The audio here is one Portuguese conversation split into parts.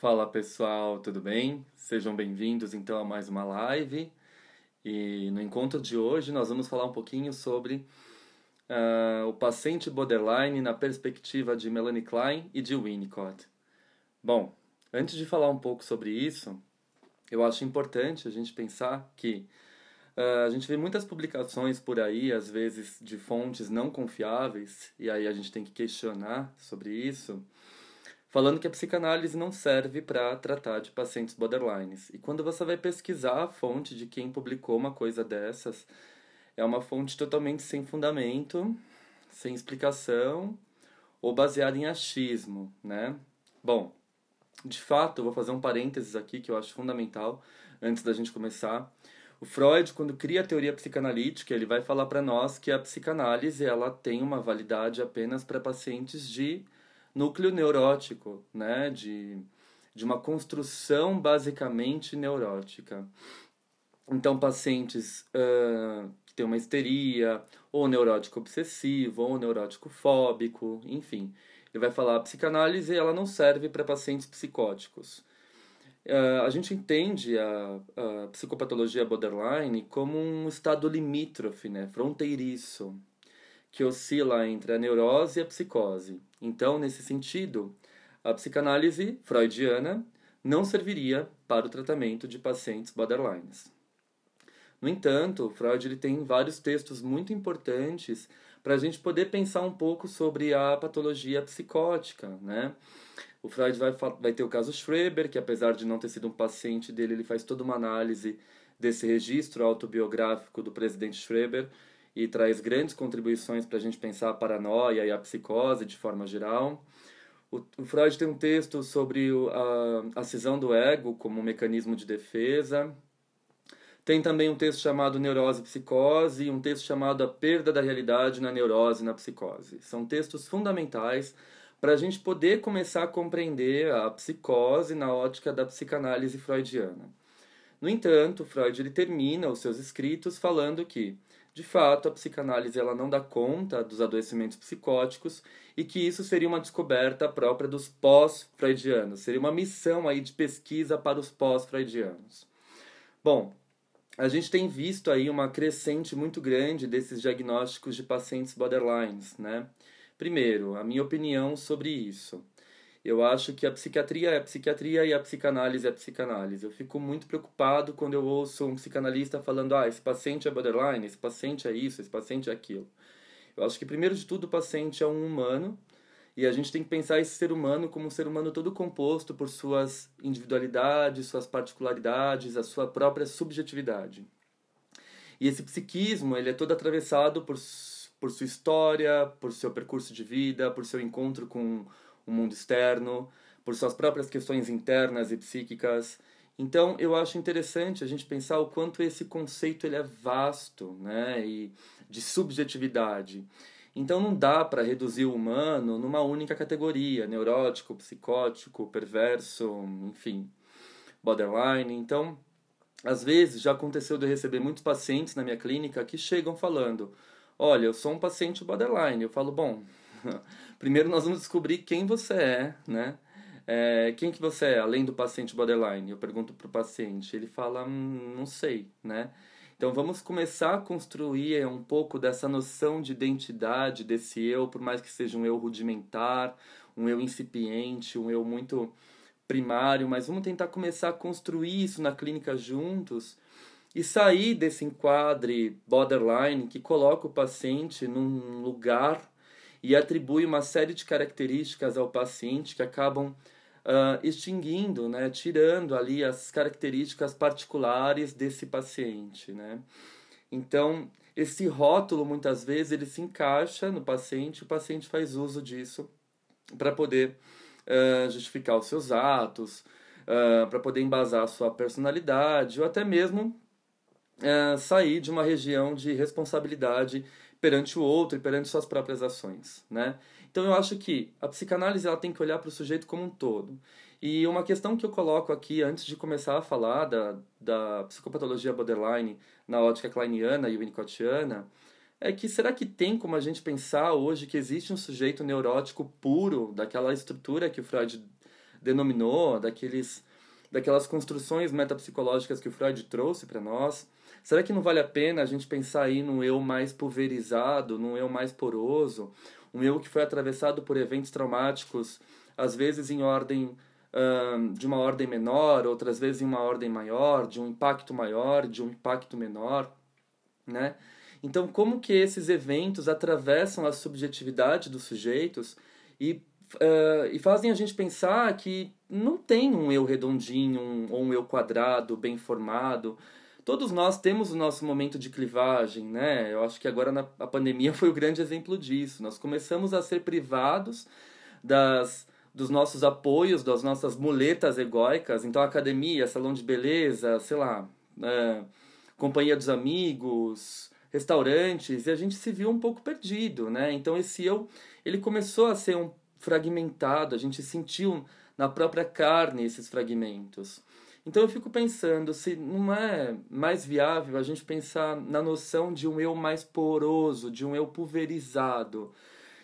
Fala pessoal, tudo bem? Sejam bem-vindos então a mais uma live. E no encontro de hoje nós vamos falar um pouquinho sobre uh, o paciente borderline na perspectiva de Melanie Klein e de Winnicott. Bom, antes de falar um pouco sobre isso, eu acho importante a gente pensar que uh, a gente vê muitas publicações por aí, às vezes de fontes não confiáveis, e aí a gente tem que questionar sobre isso falando que a psicanálise não serve para tratar de pacientes borderlines. E quando você vai pesquisar a fonte de quem publicou uma coisa dessas, é uma fonte totalmente sem fundamento, sem explicação ou baseada em achismo, né? Bom, de fato, vou fazer um parênteses aqui que eu acho fundamental antes da gente começar. O Freud, quando cria a teoria psicanalítica, ele vai falar para nós que a psicanálise ela tem uma validade apenas para pacientes de núcleo neurótico, né? De, de uma construção basicamente neurótica. Então, pacientes uh, que têm uma histeria, ou neurótico obsessivo, ou neurótico fóbico, enfim. Ele vai falar a psicanálise ela não serve para pacientes psicóticos. Uh, a gente entende a, a, psicopatologia borderline como um estado limítrofe, né, fronteiriço, que oscila entre a neurose e a psicose. Então, nesse sentido, a psicanálise freudiana não serviria para o tratamento de pacientes borderlines. No entanto, Freud ele tem vários textos muito importantes para a gente poder pensar um pouco sobre a patologia psicótica, né? O Freud vai, vai ter o caso Schreber, que apesar de não ter sido um paciente dele, ele faz toda uma análise desse registro autobiográfico do presidente Schreber, e traz grandes contribuições para a gente pensar a paranoia e a psicose de forma geral. O, o Freud tem um texto sobre o, a, a cisão do ego como um mecanismo de defesa. Tem também um texto chamado Neurose e Psicose e um texto chamado A Perda da Realidade na Neurose e na Psicose. São textos fundamentais para a gente poder começar a compreender a psicose na ótica da psicanálise freudiana. No entanto, Freud ele termina os seus escritos falando que de fato, a psicanálise ela não dá conta dos adoecimentos psicóticos e que isso seria uma descoberta própria dos pós-freudianos, seria uma missão aí de pesquisa para os pós-freudianos. Bom, a gente tem visto aí uma crescente muito grande desses diagnósticos de pacientes borderlines, né? Primeiro, a minha opinião sobre isso. Eu acho que a psiquiatria é psiquiatria e a psicanálise é psicanálise. Eu fico muito preocupado quando eu ouço um psicanalista falando: ah, esse paciente é borderline, esse paciente é isso, esse paciente é aquilo. Eu acho que, primeiro de tudo, o paciente é um humano e a gente tem que pensar esse ser humano como um ser humano todo composto por suas individualidades, suas particularidades, a sua própria subjetividade. E esse psiquismo ele é todo atravessado por, por sua história, por seu percurso de vida, por seu encontro com o mundo externo, por suas próprias questões internas e psíquicas. Então, eu acho interessante a gente pensar o quanto esse conceito ele é vasto, né, e de subjetividade. Então, não dá para reduzir o humano numa única categoria, neurótico, psicótico, perverso, enfim, borderline. Então, às vezes já aconteceu de eu receber muitos pacientes na minha clínica que chegam falando: "Olha, eu sou um paciente borderline". Eu falo: "Bom, Primeiro nós vamos descobrir quem você é, né? É, quem que você é, além do paciente borderline? Eu pergunto para o paciente, ele fala, hum, não sei, né? Então vamos começar a construir um pouco dessa noção de identidade desse eu, por mais que seja um eu rudimentar, um eu incipiente, um eu muito primário, mas vamos tentar começar a construir isso na clínica juntos e sair desse enquadre borderline que coloca o paciente num lugar e atribui uma série de características ao paciente que acabam uh, extinguindo, né, tirando ali as características particulares desse paciente, né? Então, esse rótulo muitas vezes ele se encaixa no paciente, o paciente faz uso disso para poder uh, justificar os seus atos, uh, para poder embasar a sua personalidade ou até mesmo uh, sair de uma região de responsabilidade perante o outro e perante suas próprias ações, né? Então eu acho que a psicanálise ela tem que olhar para o sujeito como um todo. E uma questão que eu coloco aqui antes de começar a falar da, da psicopatologia borderline na ótica kleiniana e winnicottiana é que será que tem como a gente pensar hoje que existe um sujeito neurótico puro, daquela estrutura que o Freud denominou, daqueles, daquelas construções metapsicológicas que o Freud trouxe para nós? Será que não vale a pena a gente pensar aí num eu mais pulverizado, num eu mais poroso, um eu que foi atravessado por eventos traumáticos, às vezes em ordem de uma ordem menor, outras vezes em uma ordem maior, de um impacto maior, de um impacto menor, né? Então, como que esses eventos atravessam a subjetividade dos sujeitos e, uh, e fazem a gente pensar que não tem um eu redondinho um, ou um eu quadrado, bem formado. Todos nós temos o nosso momento de clivagem, né? Eu acho que agora na, a pandemia foi o grande exemplo disso. Nós começamos a ser privados das dos nossos apoios, das nossas muletas egóicas. Então, academia, salão de beleza, sei lá, é, companhia dos amigos, restaurantes, e a gente se viu um pouco perdido, né? Então esse eu, ele começou a ser um fragmentado, a gente sentiu na própria carne esses fragmentos. Então eu fico pensando se não é mais viável a gente pensar na noção de um eu mais poroso, de um eu pulverizado,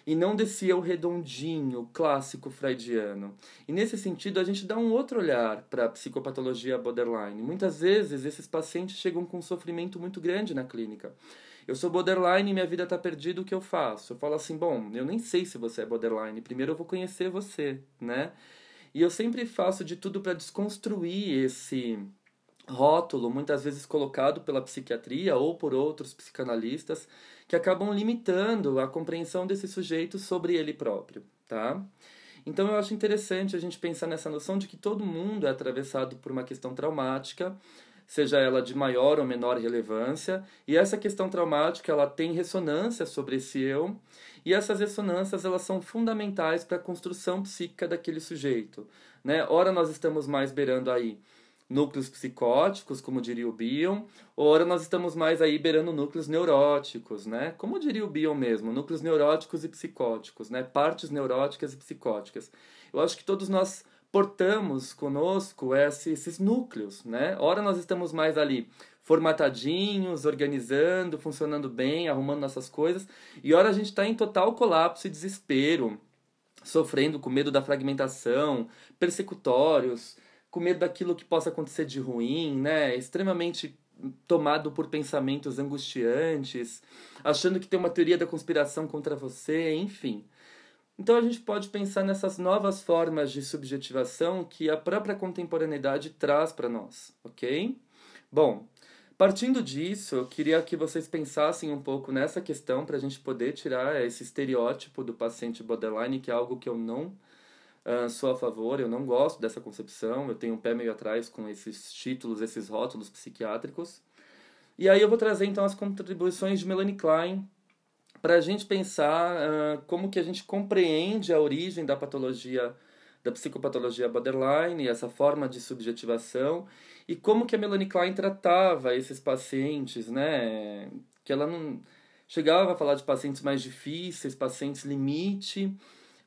e não desse eu redondinho, clássico freudiano. E nesse sentido, a gente dá um outro olhar para a psicopatologia borderline. Muitas vezes, esses pacientes chegam com um sofrimento muito grande na clínica. Eu sou borderline e minha vida está perdida, o que eu faço? Eu falo assim, bom, eu nem sei se você é borderline, primeiro eu vou conhecer você, né? E eu sempre faço de tudo para desconstruir esse rótulo, muitas vezes colocado pela psiquiatria ou por outros psicanalistas, que acabam limitando a compreensão desse sujeito sobre ele próprio, tá? Então eu acho interessante a gente pensar nessa noção de que todo mundo é atravessado por uma questão traumática, seja ela de maior ou menor relevância, e essa questão traumática ela tem ressonância sobre esse eu, e essas ressonâncias elas são fundamentais para a construção psíquica daquele sujeito, né? Ora nós estamos mais beirando aí núcleos psicóticos, como diria o Bion, ora nós estamos mais aí beirando núcleos neuróticos, né? Como diria o Bion mesmo, núcleos neuróticos e psicóticos, né? Partes neuróticas e psicóticas. Eu acho que todos nós portamos conosco esses núcleos, né? Ora nós estamos mais ali formatadinhos, organizando, funcionando bem, arrumando nossas coisas, e ora a gente está em total colapso e desespero, sofrendo com medo da fragmentação, persecutórios, com medo daquilo que possa acontecer de ruim, né? Extremamente tomado por pensamentos angustiantes, achando que tem uma teoria da conspiração contra você, enfim. Então a gente pode pensar nessas novas formas de subjetivação que a própria contemporaneidade traz para nós, ok? Bom, partindo disso, eu queria que vocês pensassem um pouco nessa questão para a gente poder tirar esse estereótipo do paciente borderline, que é algo que eu não uh, sou a favor, eu não gosto dessa concepção, eu tenho um pé meio atrás com esses títulos, esses rótulos psiquiátricos. E aí eu vou trazer então as contribuições de Melanie Klein para a gente pensar uh, como que a gente compreende a origem da patologia, da psicopatologia borderline, essa forma de subjetivação, e como que a Melanie Klein tratava esses pacientes, né? Que ela não chegava a falar de pacientes mais difíceis, pacientes limite,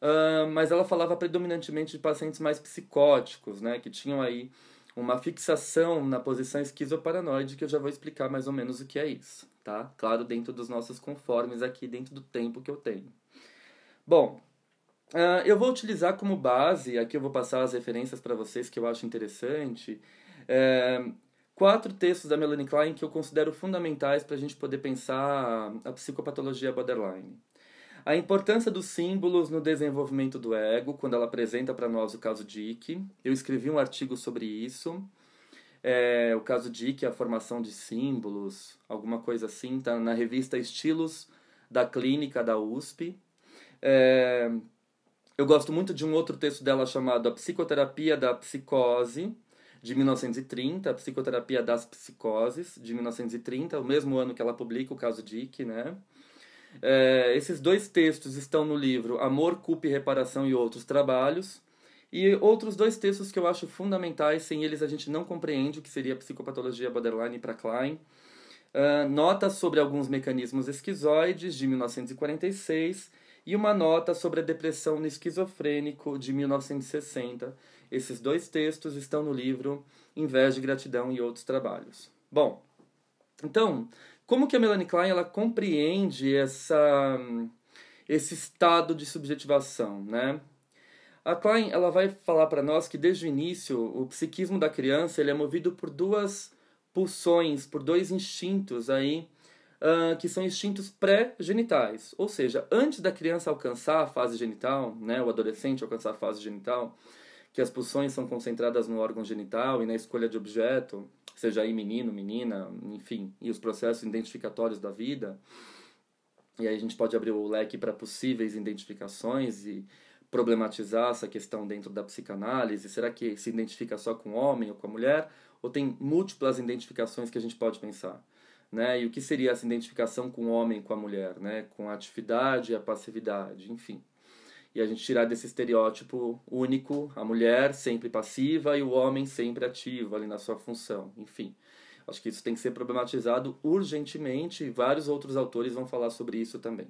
Uh, mas ela falava predominantemente de pacientes mais psicóticos, né, que tinham aí uma fixação na posição esquizoparanoide, que eu já vou explicar mais ou menos o que é isso, tá? Claro, dentro dos nossos conformes aqui, dentro do tempo que eu tenho. Bom, uh, eu vou utilizar como base, aqui eu vou passar as referências para vocês que eu acho interessante, uh, quatro textos da Melanie Klein que eu considero fundamentais para a gente poder pensar a psicopatologia borderline. A importância dos símbolos no desenvolvimento do ego, quando ela apresenta para nós o caso Dick. Eu escrevi um artigo sobre isso. É, o caso Dick, a formação de símbolos, alguma coisa assim, está na revista Estilos da Clínica da USP. É, eu gosto muito de um outro texto dela chamado A Psicoterapia da Psicose, de 1930, A Psicoterapia das Psicoses, de 1930, o mesmo ano que ela publica o caso Dick, né? É, esses dois textos estão no livro Amor, Culpa e Reparação e Outros Trabalhos. E outros dois textos que eu acho fundamentais, sem eles a gente não compreende o que seria a psicopatologia borderline para Klein. Uh, notas sobre alguns mecanismos esquizoides, de 1946, e uma nota sobre a depressão no esquizofrênico, de 1960. Esses dois textos estão no livro Inveja, Gratidão e Outros Trabalhos. Bom, então, como que a Melanie Klein ela compreende essa, esse estado de subjetivação, né? A Klein ela vai falar para nós que desde o início o psiquismo da criança ele é movido por duas pulsões, por dois instintos aí uh, que são instintos pré-genitais, ou seja, antes da criança alcançar a fase genital, né, o adolescente alcançar a fase genital, que as pulsões são concentradas no órgão genital e na escolha de objeto, seja aí menino, menina, enfim, e os processos identificatórios da vida. E aí a gente pode abrir o leque para possíveis identificações e problematizar essa questão dentro da psicanálise. Será que se identifica só com o homem ou com a mulher? Ou tem múltiplas identificações que a gente pode pensar? Né? E o que seria essa identificação com o homem e com a mulher? Né? Com a atividade e a passividade, enfim e a gente tirar desse estereótipo único, a mulher sempre passiva e o homem sempre ativo ali na sua função, enfim. Acho que isso tem que ser problematizado urgentemente e vários outros autores vão falar sobre isso também.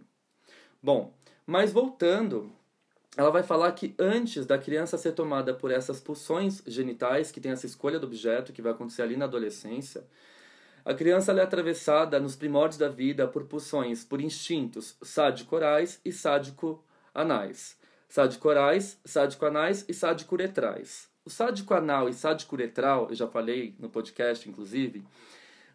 Bom, mas voltando, ela vai falar que antes da criança ser tomada por essas pulsões genitais, que tem essa escolha do objeto que vai acontecer ali na adolescência, a criança é atravessada nos primórdios da vida por pulsões, por instintos sádico-orais e sádico anais. Sádico-orais, sádico-anais e sádico-uretrais. O sádico-anal e sádico-uretral, eu já falei no podcast, inclusive,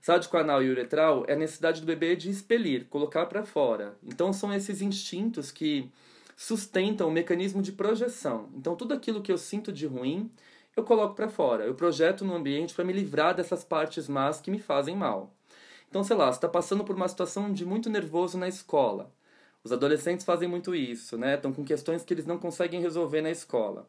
sádico-anal e uretral é a necessidade do bebê de expelir, colocar para fora. Então são esses instintos que sustentam o mecanismo de projeção. Então tudo aquilo que eu sinto de ruim, eu coloco para fora. Eu projeto no ambiente para me livrar dessas partes más que me fazem mal. Então, sei lá, você está passando por uma situação de muito nervoso na escola. Os adolescentes fazem muito isso, né? Estão com questões que eles não conseguem resolver na escola.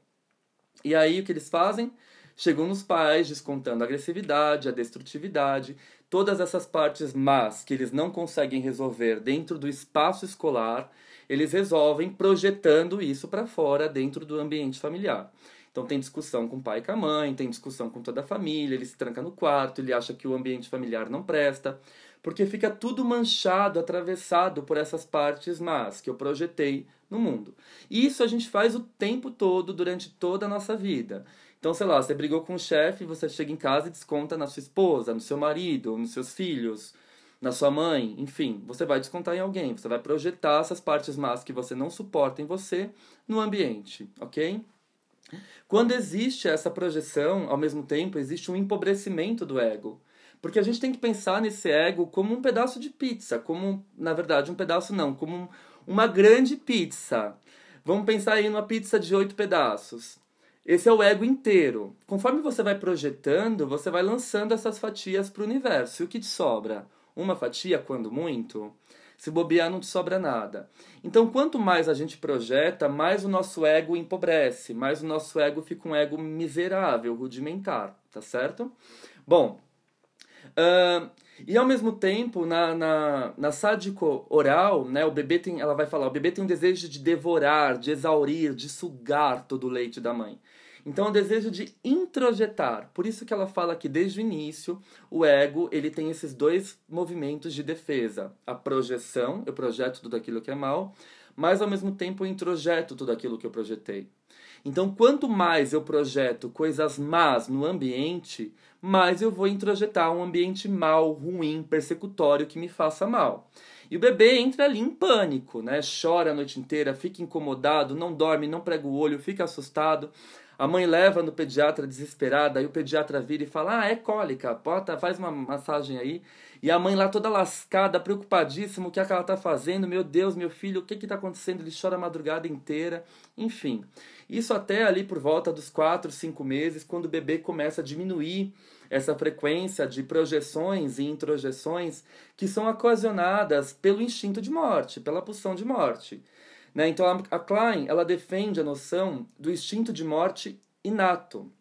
E aí o que eles fazem? Chegam nos pais descontando a agressividade, a destrutividade, todas essas partes más que eles não conseguem resolver dentro do espaço escolar, eles resolvem projetando isso para fora dentro do ambiente familiar. Então tem discussão com o pai e com a mãe, tem discussão com toda a família, ele se tranca no quarto, ele acha que o ambiente familiar não presta porque fica tudo manchado, atravessado por essas partes más que eu projetei no mundo. E isso a gente faz o tempo todo, durante toda a nossa vida. Então, sei lá, você brigou com o chefe, você chega em casa e desconta na sua esposa, no seu marido, nos seus filhos, na sua mãe, enfim, você vai descontar em alguém, você vai projetar essas partes más que você não suporta em você no ambiente, ok? Quando existe essa projeção, ao mesmo tempo existe um empobrecimento do ego. Porque a gente tem que pensar nesse ego como um pedaço de pizza, como, na verdade, um pedaço não, como uma grande pizza. Vamos pensar aí numa pizza de oito pedaços. Esse é o ego inteiro. Conforme você vai projetando, você vai lançando essas fatias para o universo. E o que te sobra? Uma fatia, quando muito? Se bobear, não te sobra nada. Então, quanto mais a gente projeta, mais o nosso ego empobrece, mais o nosso ego fica um ego miserável, rudimentar, tá certo? Bom, Uh, e ao mesmo tempo, na, na, na sádico oral, né, o bebê tem, ela vai falar, o bebê tem um desejo de devorar, de exaurir, de sugar todo o leite da mãe. Então, é o desejo de introjetar. Por isso que ela fala que desde o início, o ego ele tem esses dois movimentos de defesa. A projeção, eu projeto tudo aquilo que é mal, mas ao mesmo tempo eu introjeto tudo aquilo que eu projetei. Então, quanto mais eu projeto coisas más no ambiente, mais eu vou introjetar um ambiente mal, ruim, persecutório que me faça mal. E o bebê entra ali em pânico, né? Chora a noite inteira, fica incomodado, não dorme, não prega o olho, fica assustado. A mãe leva no pediatra desesperada, aí o pediatra vira e fala: Ah, é cólica, bota, faz uma massagem aí. E a mãe lá toda lascada, preocupadíssima, o que, é que ela está fazendo? Meu Deus, meu filho, o que está acontecendo? Ele chora a madrugada inteira. Enfim, isso até ali por volta dos 4, 5 meses, quando o bebê começa a diminuir essa frequência de projeções e introjeções que são ocasionadas pelo instinto de morte, pela pulsão de morte. Né? Então a Klein ela defende a noção do instinto de morte inato.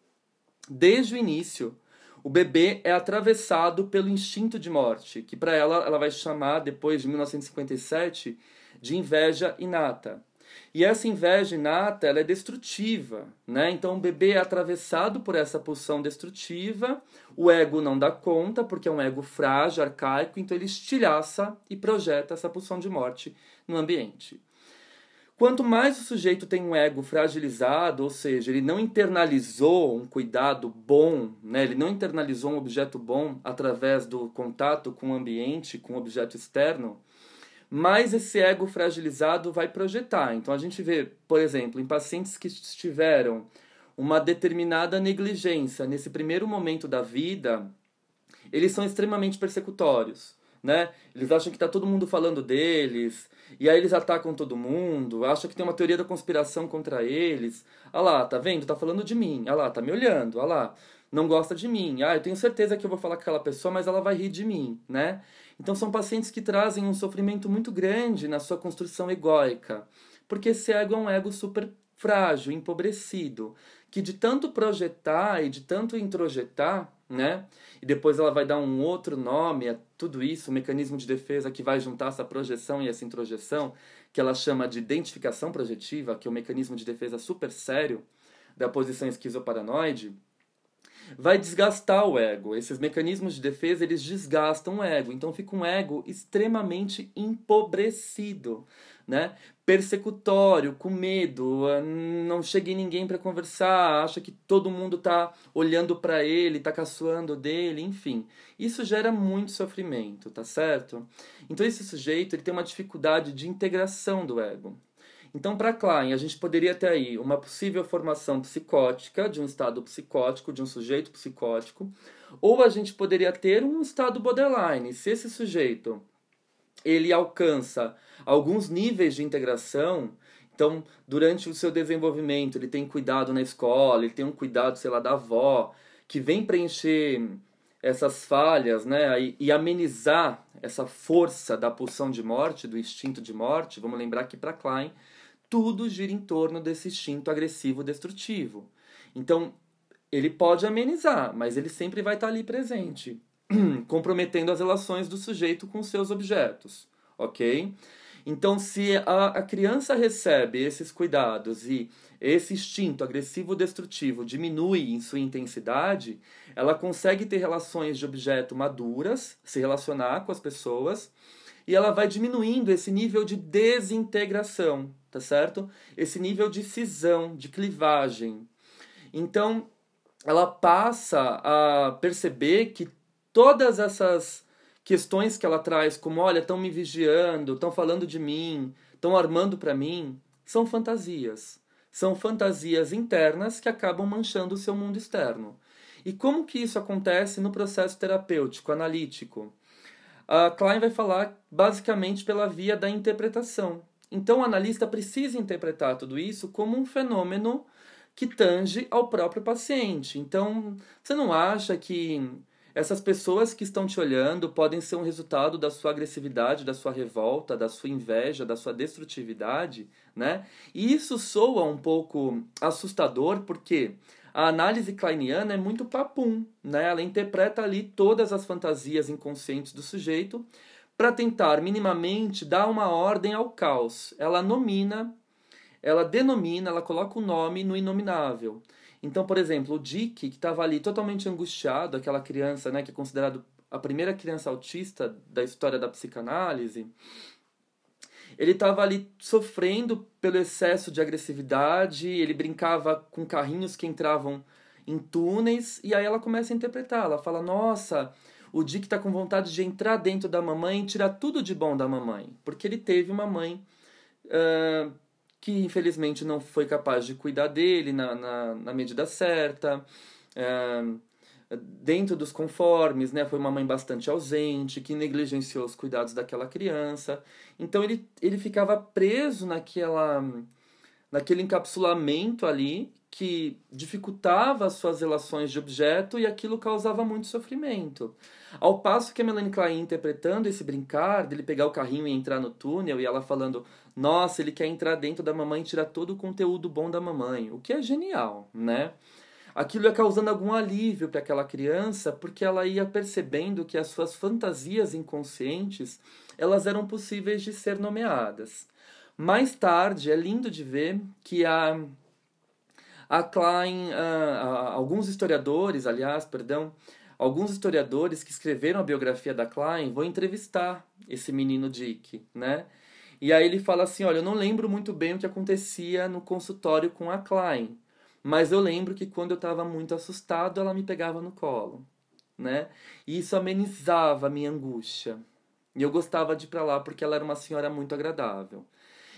Desde o início, o bebê é atravessado pelo instinto de morte, que para ela ela vai chamar depois de 1957 de inveja inata. E essa inveja inata ela é destrutiva, né? Então o bebê é atravessado por essa pulsão destrutiva, o ego não dá conta, porque é um ego frágil, arcaico, então ele estilhaça e projeta essa pulsão de morte no ambiente. Quanto mais o sujeito tem um ego fragilizado, ou seja, ele não internalizou um cuidado bom, né? ele não internalizou um objeto bom através do contato com o ambiente, com o objeto externo, mais esse ego fragilizado vai projetar. Então a gente vê, por exemplo, em pacientes que tiveram uma determinada negligência nesse primeiro momento da vida, eles são extremamente persecutórios. Né? Eles acham que está todo mundo falando deles, e aí eles atacam todo mundo, acham que tem uma teoria da conspiração contra eles. Ah lá, tá vendo? Tá falando de mim. Ah lá, tá me olhando. Ah lá, não gosta de mim. Ah, eu tenho certeza que eu vou falar com aquela pessoa, mas ela vai rir de mim, né? Então são pacientes que trazem um sofrimento muito grande na sua construção egóica, porque esse ego é um ego super frágil, empobrecido, que de tanto projetar e de tanto introjetar, né? E depois ela vai dar um outro nome a tudo isso, um mecanismo de defesa que vai juntar essa projeção e essa introjeção, que ela chama de identificação projetiva, que é um mecanismo de defesa super sério da posição esquizoparanoide vai desgastar o ego. Esses mecanismos de defesa, eles desgastam o ego. Então fica um ego extremamente empobrecido, né? Persecutório, com medo, ah, não chega em ninguém para conversar, acha que todo mundo tá olhando para ele, tá caçoando dele, enfim. Isso gera muito sofrimento, tá certo? Então esse sujeito, ele tem uma dificuldade de integração do ego. Então, para Klein, a gente poderia ter aí uma possível formação psicótica, de um estado psicótico, de um sujeito psicótico, ou a gente poderia ter um estado borderline. Se esse sujeito ele alcança alguns níveis de integração, então, durante o seu desenvolvimento, ele tem cuidado na escola, ele tem um cuidado, sei lá, da avó, que vem preencher essas falhas, né, e, e amenizar essa força da pulsão de morte, do instinto de morte. Vamos lembrar que para Klein tudo gira em torno desse instinto agressivo destrutivo. Então, ele pode amenizar, mas ele sempre vai estar ali presente, comprometendo as relações do sujeito com seus objetos, ok? Então, se a, a criança recebe esses cuidados e esse instinto agressivo destrutivo diminui em sua intensidade, ela consegue ter relações de objeto maduras, se relacionar com as pessoas, e ela vai diminuindo esse nível de desintegração, tá certo? Esse nível de cisão, de clivagem. Então, ela passa a perceber que todas essas questões que ela traz, como olha, estão me vigiando, estão falando de mim, estão armando para mim, são fantasias. São fantasias internas que acabam manchando o seu mundo externo. E como que isso acontece no processo terapêutico, analítico? A Klein vai falar basicamente pela via da interpretação. Então, o analista precisa interpretar tudo isso como um fenômeno que tange ao próprio paciente. Então, você não acha que essas pessoas que estão te olhando podem ser um resultado da sua agressividade, da sua revolta, da sua inveja, da sua destrutividade, né? E isso soa um pouco assustador porque a análise kleiniana é muito papum, né? Ela interpreta ali todas as fantasias inconscientes do sujeito para tentar minimamente dar uma ordem ao caos. Ela nomina, ela denomina, ela coloca o nome no inominável. Então, por exemplo, o Dick, que estava ali totalmente angustiado, aquela criança né, que é considerado a primeira criança autista da história da psicanálise, ele estava ali sofrendo pelo excesso de agressividade, ele brincava com carrinhos que entravam em túneis, e aí ela começa a interpretar. Ela fala: Nossa, o Dick está com vontade de entrar dentro da mamãe e tirar tudo de bom da mamãe, porque ele teve uma mãe uh, que infelizmente não foi capaz de cuidar dele na, na, na medida certa, é, dentro dos conformes, né? Foi uma mãe bastante ausente, que negligenciou os cuidados daquela criança. Então ele, ele ficava preso naquela, naquele encapsulamento ali que dificultava as suas relações de objeto e aquilo causava muito sofrimento. Ao passo que a Melanie Klein interpretando esse brincar, dele pegar o carrinho e entrar no túnel, e ela falando, nossa, ele quer entrar dentro da mamãe e tirar todo o conteúdo bom da mamãe, o que é genial, né? Aquilo ia causando algum alívio para aquela criança, porque ela ia percebendo que as suas fantasias inconscientes, elas eram possíveis de ser nomeadas. Mais tarde, é lindo de ver que a a Klein, uh, alguns historiadores, aliás, perdão, alguns historiadores que escreveram a biografia da Klein vão entrevistar esse menino Dick, né? E aí ele fala assim, olha, eu não lembro muito bem o que acontecia no consultório com a Klein, mas eu lembro que quando eu estava muito assustado, ela me pegava no colo, né? E isso amenizava a minha angústia. E eu gostava de ir para lá porque ela era uma senhora muito agradável.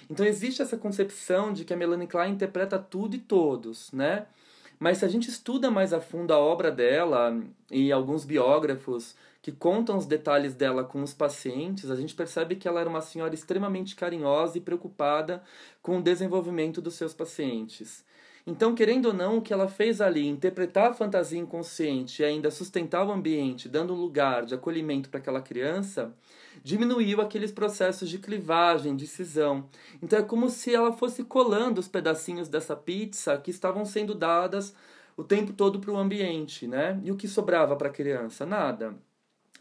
Então existe essa concepção de que a Melanie Klein interpreta tudo e todos, né? Mas se a gente estuda mais a fundo a obra dela e alguns biógrafos que contam os detalhes dela com os pacientes, a gente percebe que ela era uma senhora extremamente carinhosa e preocupada com o desenvolvimento dos seus pacientes. Então, querendo ou não, o que ela fez ali, interpretar a fantasia inconsciente e ainda sustentar o ambiente, dando lugar de acolhimento para aquela criança, diminuiu aqueles processos de clivagem, de cisão. Então é como se ela fosse colando os pedacinhos dessa pizza que estavam sendo dadas o tempo todo para o ambiente, né? E o que sobrava para a criança? Nada.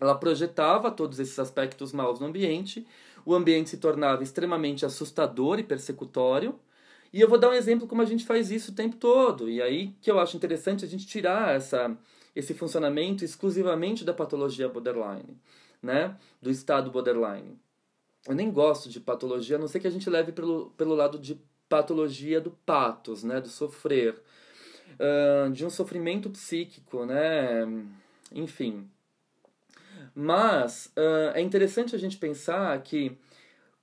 Ela projetava todos esses aspectos maus no ambiente, o ambiente se tornava extremamente assustador e persecutório. E eu vou dar um exemplo como a gente faz isso o tempo todo. E aí que eu acho interessante a gente tirar essa, esse funcionamento exclusivamente da patologia borderline né, do estado borderline. Eu nem gosto de patologia, a não ser que a gente leve pelo, pelo lado de patologia do patos, né, do sofrer, uh, de um sofrimento psíquico, né, enfim. Mas uh, é interessante a gente pensar que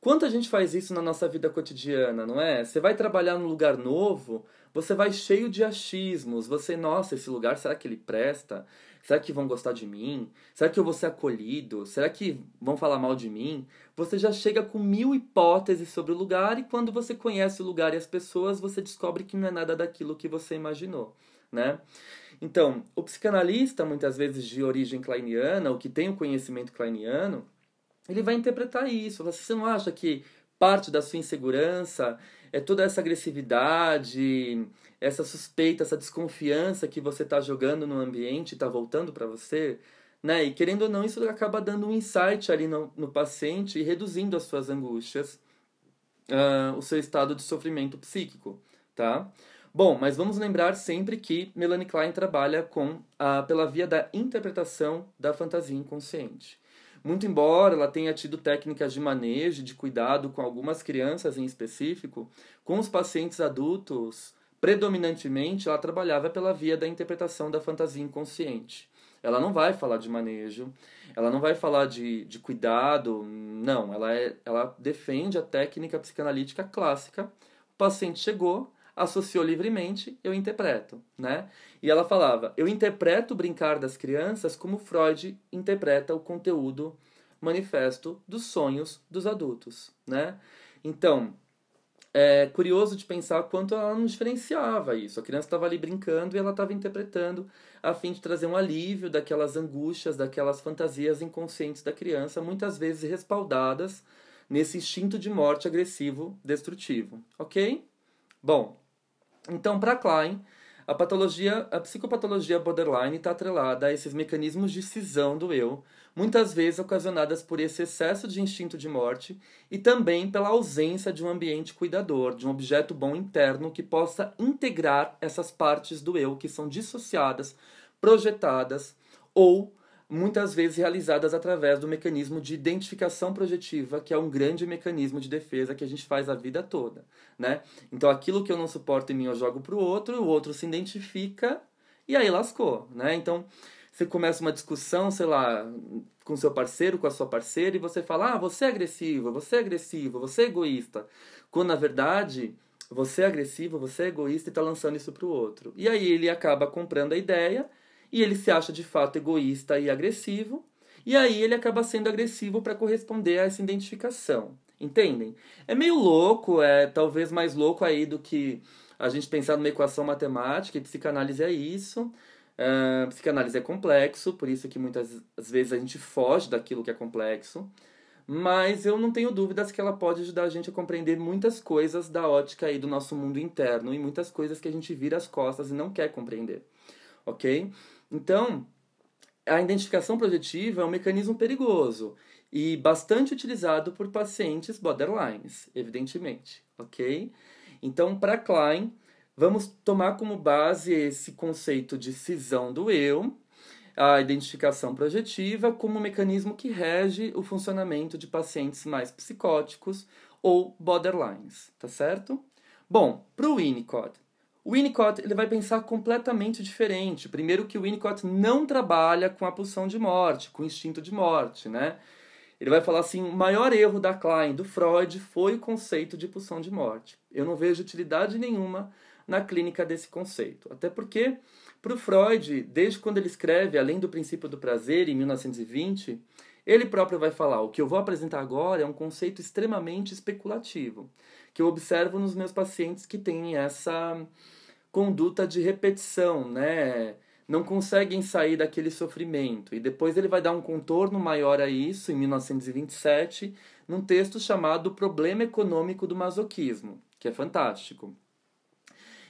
quanto a gente faz isso na nossa vida cotidiana, não é? Você vai trabalhar num lugar novo, você vai cheio de achismos, você, nossa, esse lugar, será que ele presta? Será que vão gostar de mim? Será que eu vou ser acolhido? Será que vão falar mal de mim? Você já chega com mil hipóteses sobre o lugar e quando você conhece o lugar e as pessoas, você descobre que não é nada daquilo que você imaginou, né? Então, o psicanalista, muitas vezes de origem kleiniana, ou que tem o conhecimento kleiniano, ele vai interpretar isso. Você não acha que parte da sua insegurança é toda essa agressividade, essa suspeita, essa desconfiança que você está jogando no ambiente está voltando para você, né? E querendo ou não, isso acaba dando um insight ali no, no paciente e reduzindo as suas angústias, uh, o seu estado de sofrimento psíquico, tá? Bom, mas vamos lembrar sempre que Melanie Klein trabalha com a, pela via da interpretação da fantasia inconsciente. Muito embora ela tenha tido técnicas de manejo, de cuidado com algumas crianças em específico, com os pacientes adultos predominantemente ela trabalhava pela via da interpretação da fantasia inconsciente. Ela não vai falar de manejo, ela não vai falar de, de cuidado, não. Ela, é, ela defende a técnica psicanalítica clássica. O paciente chegou, associou livremente, eu interpreto, né? E ela falava, eu interpreto o brincar das crianças como Freud interpreta o conteúdo manifesto dos sonhos dos adultos, né? Então, é curioso de pensar quanto ela não diferenciava isso. A criança estava ali brincando e ela estava interpretando a fim de trazer um alívio daquelas angústias, daquelas fantasias inconscientes da criança, muitas vezes respaldadas nesse instinto de morte agressivo, destrutivo. Ok? Bom, então para Klein, a patologia, a psicopatologia borderline está atrelada a esses mecanismos de cisão do eu, muitas vezes ocasionadas por esse excesso de instinto de morte e também pela ausência de um ambiente cuidador, de um objeto bom interno que possa integrar essas partes do eu que são dissociadas, projetadas ou muitas vezes realizadas através do mecanismo de identificação projetiva, que é um grande mecanismo de defesa que a gente faz a vida toda, né? Então aquilo que eu não suporto em mim eu jogo para o outro, o outro se identifica e aí lascou, né? Então você começa uma discussão, sei lá, com seu parceiro, com a sua parceira, e você fala, ah, você é agressivo, você é agressivo, você é egoísta. Quando, na verdade, você é agressivo, você é egoísta e está lançando isso para o outro. E aí ele acaba comprando a ideia e ele se acha de fato egoísta e agressivo, e aí ele acaba sendo agressivo para corresponder a essa identificação. Entendem? É meio louco, é talvez mais louco aí do que a gente pensar numa equação matemática, e psicanálise é isso. Uh, psicanálise é complexo, por isso que muitas vezes a gente foge daquilo que é complexo. Mas eu não tenho dúvidas que ela pode ajudar a gente a compreender muitas coisas da ótica aí do nosso mundo interno e muitas coisas que a gente vira as costas e não quer compreender. Ok? Então, a identificação projetiva é um mecanismo perigoso e bastante utilizado por pacientes borderlines, evidentemente, ok? Então, para Klein, vamos tomar como base esse conceito de cisão do eu, a identificação projetiva, como um mecanismo que rege o funcionamento de pacientes mais psicóticos ou borderlines, tá certo? Bom, para o Winnicott, o Winnicott ele vai pensar completamente diferente. Primeiro que o Winnicott não trabalha com a pulsão de morte, com o instinto de morte, né? Ele vai falar assim, o maior erro da Klein, do Freud, foi o conceito de pulsão de morte. Eu não vejo utilidade nenhuma na clínica desse conceito. Até porque, para o Freud, desde quando ele escreve Além do Princípio do Prazer, em 1920, ele próprio vai falar: o que eu vou apresentar agora é um conceito extremamente especulativo, que eu observo nos meus pacientes que têm essa conduta de repetição, né? Não conseguem sair daquele sofrimento. E depois ele vai dar um contorno maior a isso, em 1927, num texto chamado Problema Econômico do Masoquismo, que é fantástico.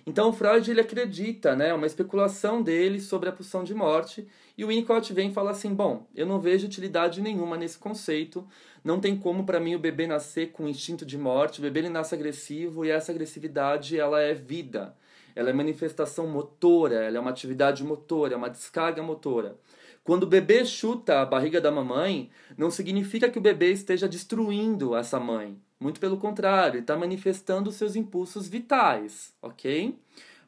Então Freud ele acredita, né, uma especulação dele sobre a pulsão de morte, e o Winnicott vem e fala assim: "Bom, eu não vejo utilidade nenhuma nesse conceito. Não tem como para mim o bebê nascer com instinto de morte. O bebê ele nasce agressivo e essa agressividade ela é vida. Ela é manifestação motora, ela é uma atividade motora, é uma descarga motora. Quando o bebê chuta a barriga da mamãe, não significa que o bebê esteja destruindo essa mãe. Muito pelo contrário, está manifestando seus impulsos vitais, ok?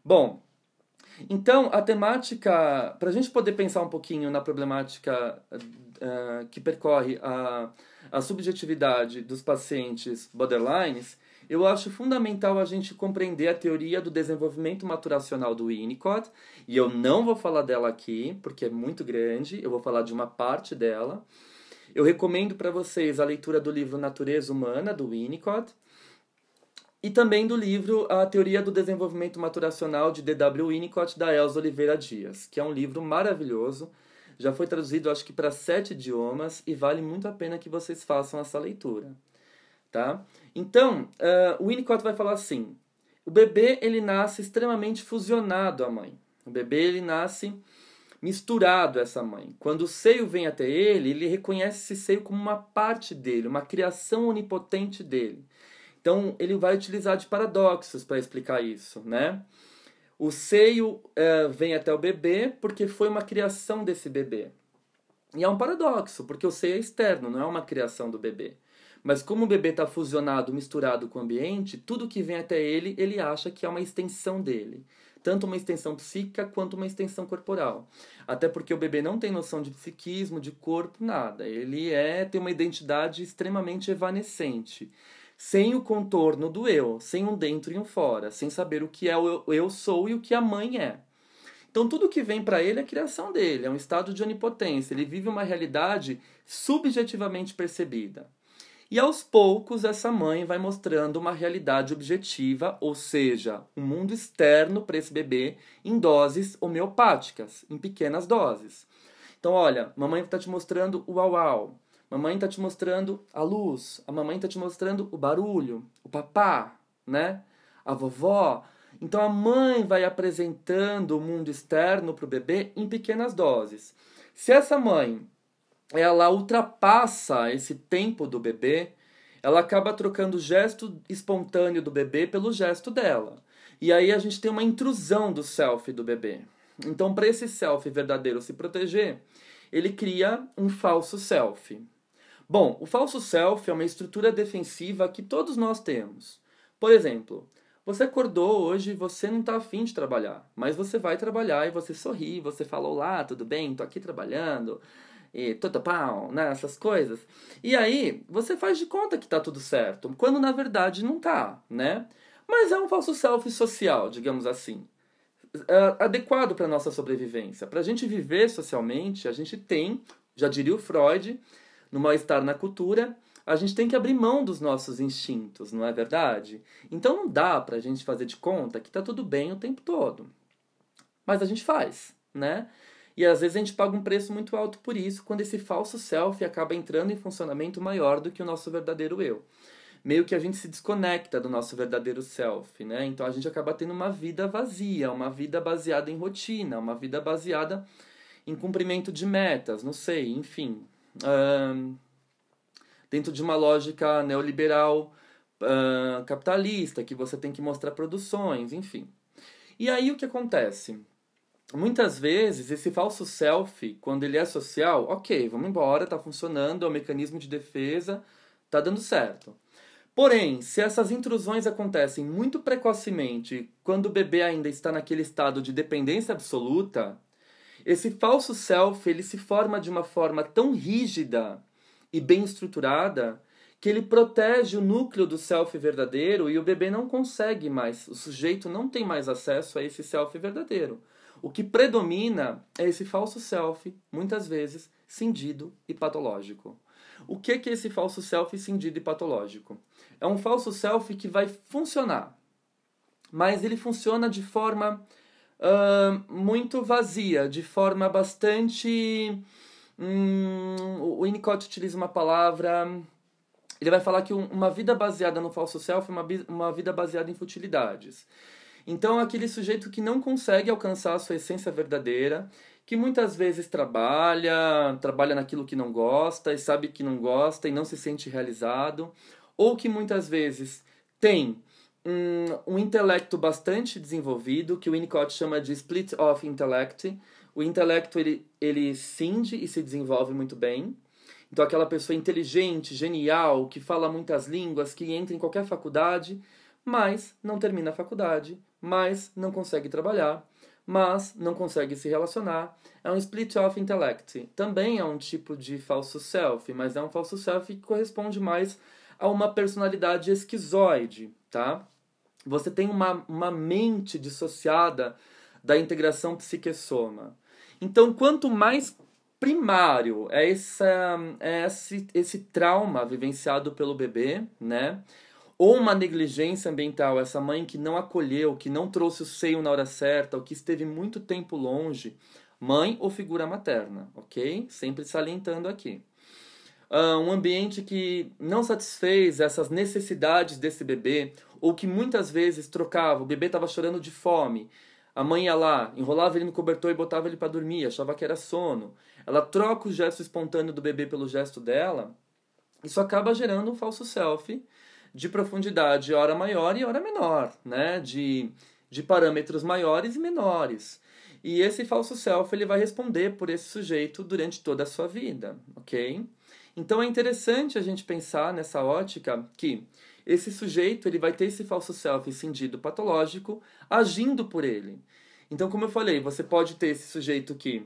Bom, então a temática, para a gente poder pensar um pouquinho na problemática uh, que percorre a, a subjetividade dos pacientes borderlines, eu acho fundamental a gente compreender a teoria do desenvolvimento maturacional do Winnicott, e eu não vou falar dela aqui, porque é muito grande, eu vou falar de uma parte dela. Eu recomendo para vocês a leitura do livro Natureza Humana, do Winnicott, e também do livro A Teoria do Desenvolvimento Maturacional de D.W. Winnicott, da Elza Oliveira Dias, que é um livro maravilhoso, já foi traduzido acho que para sete idiomas e vale muito a pena que vocês façam essa leitura. Tá? Então, uh, o Winnicott vai falar assim, o bebê ele nasce extremamente fusionado à mãe. O bebê ele nasce misturado essa mãe. Quando o seio vem até ele, ele reconhece esse seio como uma parte dele, uma criação onipotente dele. Então, ele vai utilizar de paradoxos para explicar isso, né? O seio é, vem até o bebê porque foi uma criação desse bebê. E é um paradoxo, porque o seio é externo, não é uma criação do bebê. Mas como o bebê está fusionado, misturado com o ambiente, tudo que vem até ele, ele acha que é uma extensão dele tanto uma extensão psíquica quanto uma extensão corporal. Até porque o bebê não tem noção de psiquismo, de corpo, nada. Ele é tem uma identidade extremamente evanescente, sem o contorno do eu, sem um dentro e um fora, sem saber o que é o eu sou e o que a mãe é. Então tudo que vem para ele é criação dele, é um estado de onipotência. Ele vive uma realidade subjetivamente percebida. E aos poucos essa mãe vai mostrando uma realidade objetiva, ou seja, um mundo externo para esse bebê em doses homeopáticas, em pequenas doses. Então, olha, mamãe está te mostrando o uau mamãe está te mostrando a luz, a mamãe está te mostrando o barulho, o papá, né? A vovó. Então a mãe vai apresentando o mundo externo para o bebê em pequenas doses. Se essa mãe ela ultrapassa esse tempo do bebê, ela acaba trocando o gesto espontâneo do bebê pelo gesto dela. E aí a gente tem uma intrusão do self do bebê. Então, para esse self verdadeiro se proteger, ele cria um falso self. Bom, o falso self é uma estrutura defensiva que todos nós temos. Por exemplo, você acordou hoje e você não está afim de trabalhar, mas você vai trabalhar e você sorri, você fala: Olá, tudo bem? Estou aqui trabalhando e pau, né, essas coisas. E aí, você faz de conta que tá tudo certo, quando na verdade não tá, né? Mas é um falso self social, digamos assim. Adequado para nossa sobrevivência. Para a gente viver socialmente, a gente tem, já diria o Freud, no mal-estar na cultura, a gente tem que abrir mão dos nossos instintos, não é verdade? Então não dá para a gente fazer de conta que está tudo bem o tempo todo. Mas a gente faz, né? E às vezes a gente paga um preço muito alto por isso, quando esse falso self acaba entrando em funcionamento maior do que o nosso verdadeiro eu. Meio que a gente se desconecta do nosso verdadeiro self, né? Então a gente acaba tendo uma vida vazia, uma vida baseada em rotina, uma vida baseada em cumprimento de metas, não sei, enfim. Dentro de uma lógica neoliberal uh, capitalista, que você tem que mostrar produções, enfim. E aí o que acontece? muitas vezes esse falso self, quando ele é social, ok, vamos embora, tá funcionando, é um mecanismo de defesa, tá dando certo. Porém, se essas intrusões acontecem muito precocemente, quando o bebê ainda está naquele estado de dependência absoluta, esse falso self ele se forma de uma forma tão rígida e bem estruturada que ele protege o núcleo do self verdadeiro e o bebê não consegue mais, o sujeito não tem mais acesso a esse self verdadeiro. O que predomina é esse falso self, muitas vezes cindido e patológico. O que é esse falso self cindido e patológico? É um falso self que vai funcionar, mas ele funciona de forma muito vazia, de forma bastante. Hum, o Winnicott utiliza uma palavra. Ele vai falar que uma vida baseada no falso self é uma, uma vida baseada em futilidades. Então, aquele sujeito que não consegue alcançar a sua essência verdadeira, que muitas vezes trabalha, trabalha naquilo que não gosta e sabe que não gosta e não se sente realizado, ou que muitas vezes tem um, um intelecto bastante desenvolvido, que o Winnicott chama de split off intellect. O intelecto ele, ele cinde e se desenvolve muito bem. Então, aquela pessoa inteligente, genial, que fala muitas línguas, que entra em qualquer faculdade, mas não termina a faculdade, mas não consegue trabalhar, mas não consegue se relacionar. É um split off intellect. Também é um tipo de falso self, mas é um falso self que corresponde mais a uma personalidade esquizoide, tá? Você tem uma, uma mente dissociada da integração psique-soma. Então, quanto mais primário é, essa, é esse, esse trauma vivenciado pelo bebê, né? ou uma negligência ambiental, essa mãe que não acolheu, que não trouxe o seio na hora certa, ou que esteve muito tempo longe, mãe ou figura materna, ok? Sempre salientando aqui. Uh, um ambiente que não satisfez essas necessidades desse bebê, ou que muitas vezes trocava, o bebê estava chorando de fome, a mãe ia lá, enrolava ele no cobertor e botava ele para dormir, achava que era sono. Ela troca o gesto espontâneo do bebê pelo gesto dela. Isso acaba gerando um falso self de profundidade hora maior e hora menor, né? De, de parâmetros maiores e menores. E esse falso self ele vai responder por esse sujeito durante toda a sua vida, ok? Então é interessante a gente pensar nessa ótica que esse sujeito ele vai ter esse falso self incendido patológico agindo por ele. Então, como eu falei, você pode ter esse sujeito que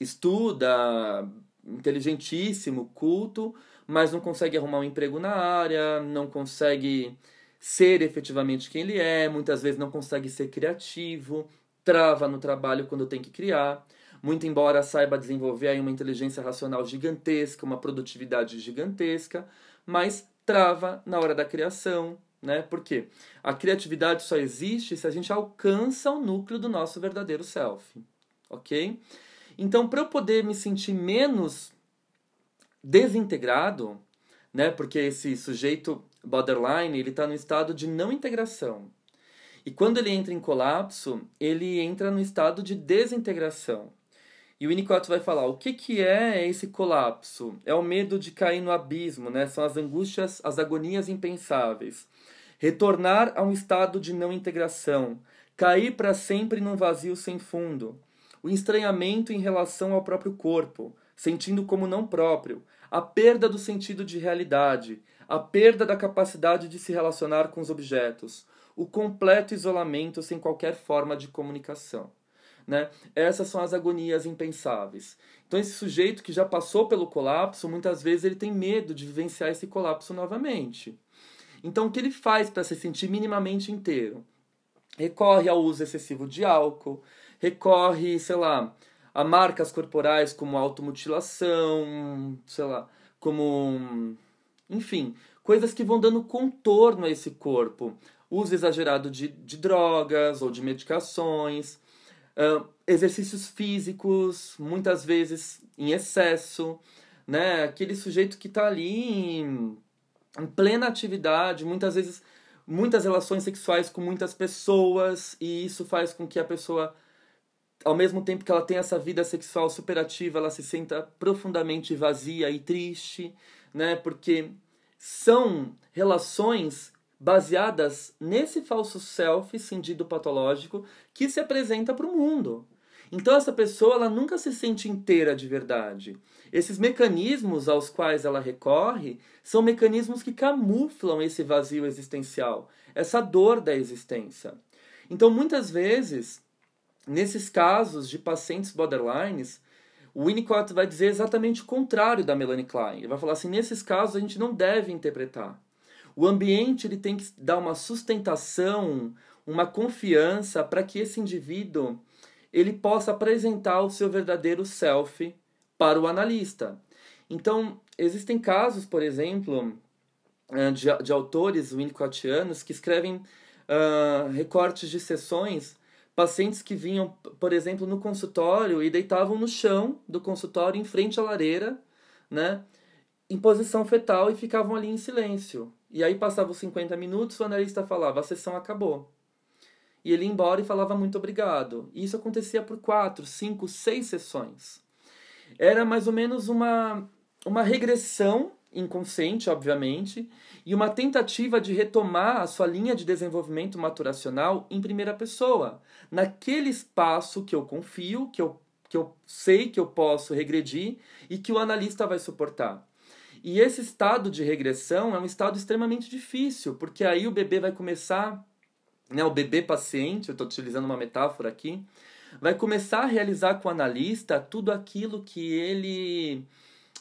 estuda, inteligentíssimo, culto, mas não consegue arrumar um emprego na área, não consegue ser efetivamente quem ele é, muitas vezes não consegue ser criativo, trava no trabalho quando tem que criar. Muito embora saiba desenvolver uma inteligência racional gigantesca, uma produtividade gigantesca, mas trava na hora da criação, né? Porque a criatividade só existe se a gente alcança o núcleo do nosso verdadeiro self, ok? Então, para eu poder me sentir menos desintegrado, né? Porque esse sujeito borderline, ele está no estado de não integração. E quando ele entra em colapso, ele entra no estado de desintegração. E o Winnicott vai falar, o que, que é esse colapso? É o medo de cair no abismo, né? São as angústias, as agonias impensáveis. Retornar a um estado de não integração. Cair para sempre num vazio sem fundo. O estranhamento em relação ao próprio corpo, sentindo como não próprio a perda do sentido de realidade, a perda da capacidade de se relacionar com os objetos, o completo isolamento sem qualquer forma de comunicação. Né? Essas são as agonias impensáveis. Então, esse sujeito que já passou pelo colapso, muitas vezes ele tem medo de vivenciar esse colapso novamente. Então, o que ele faz para se sentir minimamente inteiro? Recorre ao uso excessivo de álcool, recorre, sei lá, a marcas corporais como automutilação, sei lá, como. Enfim, coisas que vão dando contorno a esse corpo. Uso exagerado de, de drogas ou de medicações, uh, exercícios físicos, muitas vezes em excesso, né? Aquele sujeito que está ali em, em plena atividade, muitas vezes muitas relações sexuais com muitas pessoas, e isso faz com que a pessoa ao mesmo tempo que ela tem essa vida sexual superativa, ela se sinta profundamente vazia e triste, né? Porque são relações baseadas nesse falso self cindido patológico que se apresenta para o mundo. Então essa pessoa ela nunca se sente inteira de verdade. Esses mecanismos aos quais ela recorre são mecanismos que camuflam esse vazio existencial, essa dor da existência. Então muitas vezes, nesses casos de pacientes borderlines, o Winnicott vai dizer exatamente o contrário da Melanie Klein. Ele vai falar assim: nesses casos a gente não deve interpretar. O ambiente ele tem que dar uma sustentação, uma confiança para que esse indivíduo ele possa apresentar o seu verdadeiro self para o analista. Então, existem casos, por exemplo, eh, de, de autores winnicottianos que escrevem uh, recortes de sessões pacientes que vinham, por exemplo, no consultório e deitavam no chão do consultório em frente à lareira, né, em posição fetal e ficavam ali em silêncio. E aí passavam 50 minutos, o analista falava: "A sessão acabou". E ele ia embora e falava muito obrigado. E isso acontecia por quatro, cinco, seis sessões. Era mais ou menos uma, uma regressão inconsciente, obviamente, e uma tentativa de retomar a sua linha de desenvolvimento maturacional em primeira pessoa, naquele espaço que eu confio, que eu, que eu sei que eu posso regredir e que o analista vai suportar. E esse estado de regressão é um estado extremamente difícil, porque aí o bebê vai começar, né, o bebê paciente, eu estou utilizando uma metáfora aqui, vai começar a realizar com o analista tudo aquilo que ele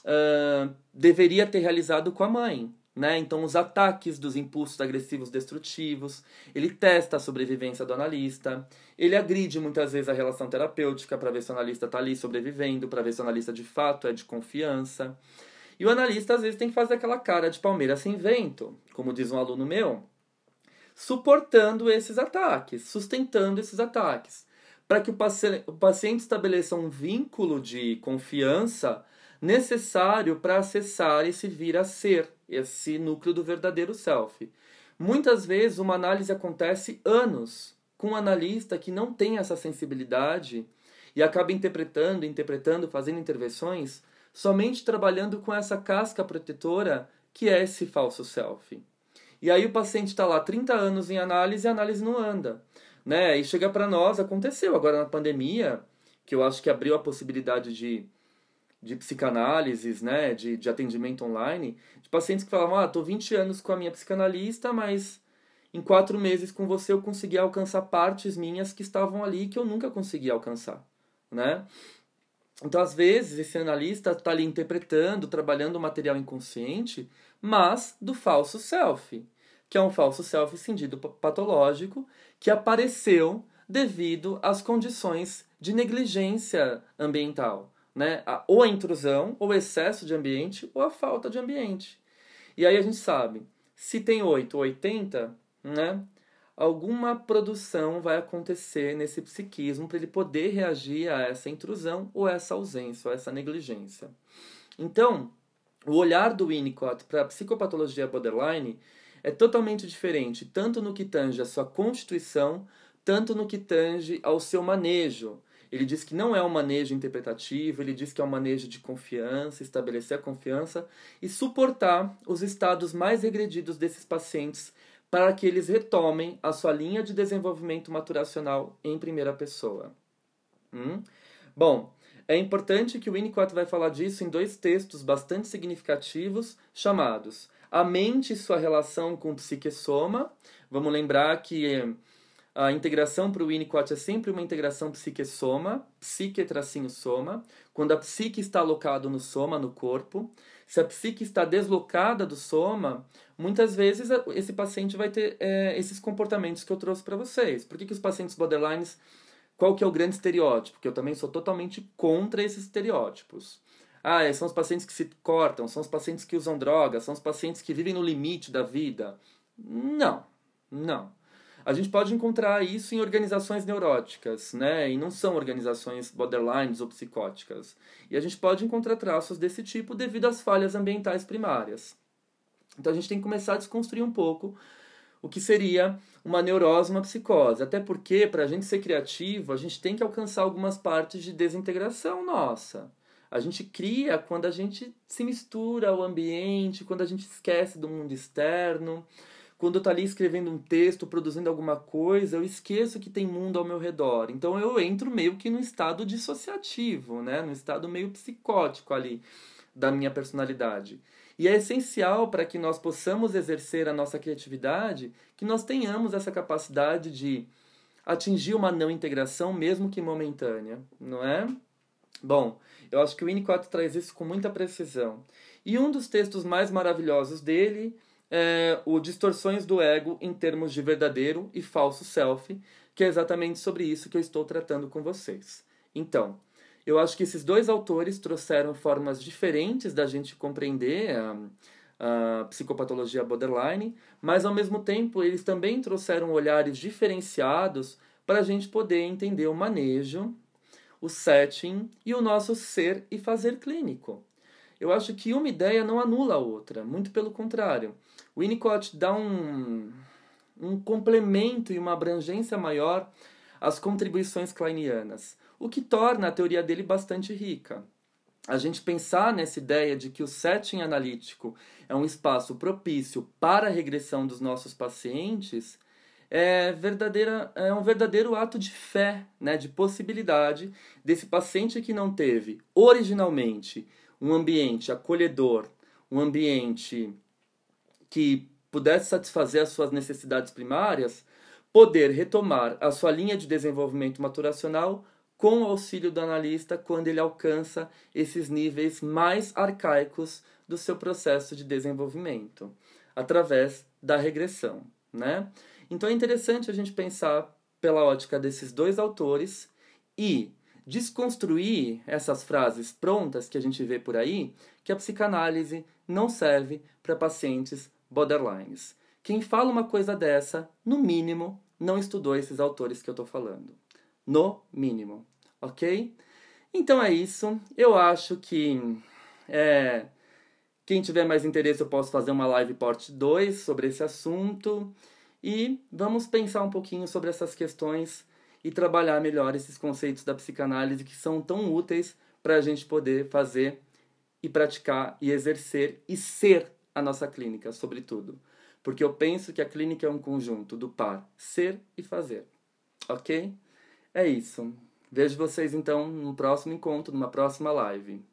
uh, deveria ter realizado com a mãe. Né? Então, os ataques dos impulsos agressivos destrutivos, ele testa a sobrevivência do analista, ele agride muitas vezes a relação terapêutica para ver se o analista está ali sobrevivendo, para ver se o analista de fato é de confiança. E o analista às vezes tem que fazer aquela cara de palmeira sem vento, como diz um aluno meu, suportando esses ataques, sustentando esses ataques, para que o paciente estabeleça um vínculo de confiança necessário para acessar esse vir a ser, esse núcleo do verdadeiro self. Muitas vezes uma análise acontece anos com um analista que não tem essa sensibilidade e acaba interpretando, interpretando, fazendo intervenções somente trabalhando com essa casca protetora que é esse falso self. E aí o paciente está lá 30 anos em análise e a análise não anda. Né? E chega para nós, aconteceu agora na pandemia, que eu acho que abriu a possibilidade de de psicanálises, né, de, de atendimento online, de pacientes que falavam, ah, tô 20 anos com a minha psicanalista, mas em quatro meses com você eu consegui alcançar partes minhas que estavam ali que eu nunca consegui alcançar, né? Então, às vezes, esse analista está ali interpretando, trabalhando o material inconsciente, mas do falso self, que é um falso self cindido patológico que apareceu devido às condições de negligência ambiental né? ou a intrusão, ou o excesso de ambiente, ou a falta de ambiente. E aí a gente sabe, se tem 8 ou 80, né? Alguma produção vai acontecer nesse psiquismo para ele poder reagir a essa intrusão ou essa ausência, ou essa negligência. Então, o olhar do Winnicott para a psicopatologia borderline é totalmente diferente, tanto no que tange a sua constituição, tanto no que tange ao seu manejo. Ele diz que não é um manejo interpretativo, ele diz que é um manejo de confiança, estabelecer a confiança e suportar os estados mais regredidos desses pacientes para que eles retomem a sua linha de desenvolvimento maturacional em primeira pessoa. Hum? Bom, é importante que o Winnicott vai falar disso em dois textos bastante significativos chamados A Mente e Sua Relação com o Psique-Soma. Vamos lembrar que a integração para o Winnicott é sempre uma integração psique-soma, psique-soma, quando a psique está alocada no soma, no corpo. Se a psique está deslocada do soma, muitas vezes esse paciente vai ter é, esses comportamentos que eu trouxe para vocês. Por que, que os pacientes borderlines, qual que é o grande estereótipo? Porque eu também sou totalmente contra esses estereótipos. Ah, é, são os pacientes que se cortam, são os pacientes que usam drogas, são os pacientes que vivem no limite da vida. Não, não. A gente pode encontrar isso em organizações neuróticas, né? E não são organizações borderlines ou psicóticas. E a gente pode encontrar traços desse tipo devido às falhas ambientais primárias. Então a gente tem que começar a desconstruir um pouco o que seria uma neurose, uma psicose. Até porque, para a gente ser criativo, a gente tem que alcançar algumas partes de desintegração nossa. A gente cria quando a gente se mistura ao ambiente, quando a gente esquece do mundo externo. Quando eu estou ali escrevendo um texto, produzindo alguma coisa, eu esqueço que tem mundo ao meu redor. Então eu entro meio que no estado dissociativo, né? no estado meio psicótico ali da minha personalidade. E é essencial para que nós possamos exercer a nossa criatividade que nós tenhamos essa capacidade de atingir uma não integração, mesmo que momentânea, não é? Bom, eu acho que o Winnicott traz isso com muita precisão. E um dos textos mais maravilhosos dele é, o Distorções do Ego em termos de verdadeiro e falso self, que é exatamente sobre isso que eu estou tratando com vocês. Então, eu acho que esses dois autores trouxeram formas diferentes da gente compreender a, a psicopatologia borderline, mas ao mesmo tempo eles também trouxeram olhares diferenciados para a gente poder entender o manejo, o setting e o nosso ser e fazer clínico. Eu acho que uma ideia não anula a outra, muito pelo contrário. O Winnicott dá um, um complemento e uma abrangência maior às contribuições kleinianas, o que torna a teoria dele bastante rica. A gente pensar nessa ideia de que o setting analítico é um espaço propício para a regressão dos nossos pacientes é, verdadeira, é um verdadeiro ato de fé, né, de possibilidade desse paciente que não teve originalmente um ambiente acolhedor, um ambiente que pudesse satisfazer as suas necessidades primárias, poder retomar a sua linha de desenvolvimento maturacional com o auxílio do analista quando ele alcança esses níveis mais arcaicos do seu processo de desenvolvimento, através da regressão. Né? Então é interessante a gente pensar pela ótica desses dois autores e desconstruir essas frases prontas que a gente vê por aí, que a psicanálise não serve para pacientes borderlines. Quem fala uma coisa dessa, no mínimo, não estudou esses autores que eu estou falando. No mínimo, ok? Então é isso. Eu acho que é, quem tiver mais interesse, eu posso fazer uma live parte 2 sobre esse assunto. E vamos pensar um pouquinho sobre essas questões e trabalhar melhor esses conceitos da psicanálise que são tão úteis para a gente poder fazer e praticar e exercer e ser a nossa clínica, sobretudo. Porque eu penso que a clínica é um conjunto do par ser e fazer. Ok? É isso. Vejo vocês então no próximo encontro, numa próxima live.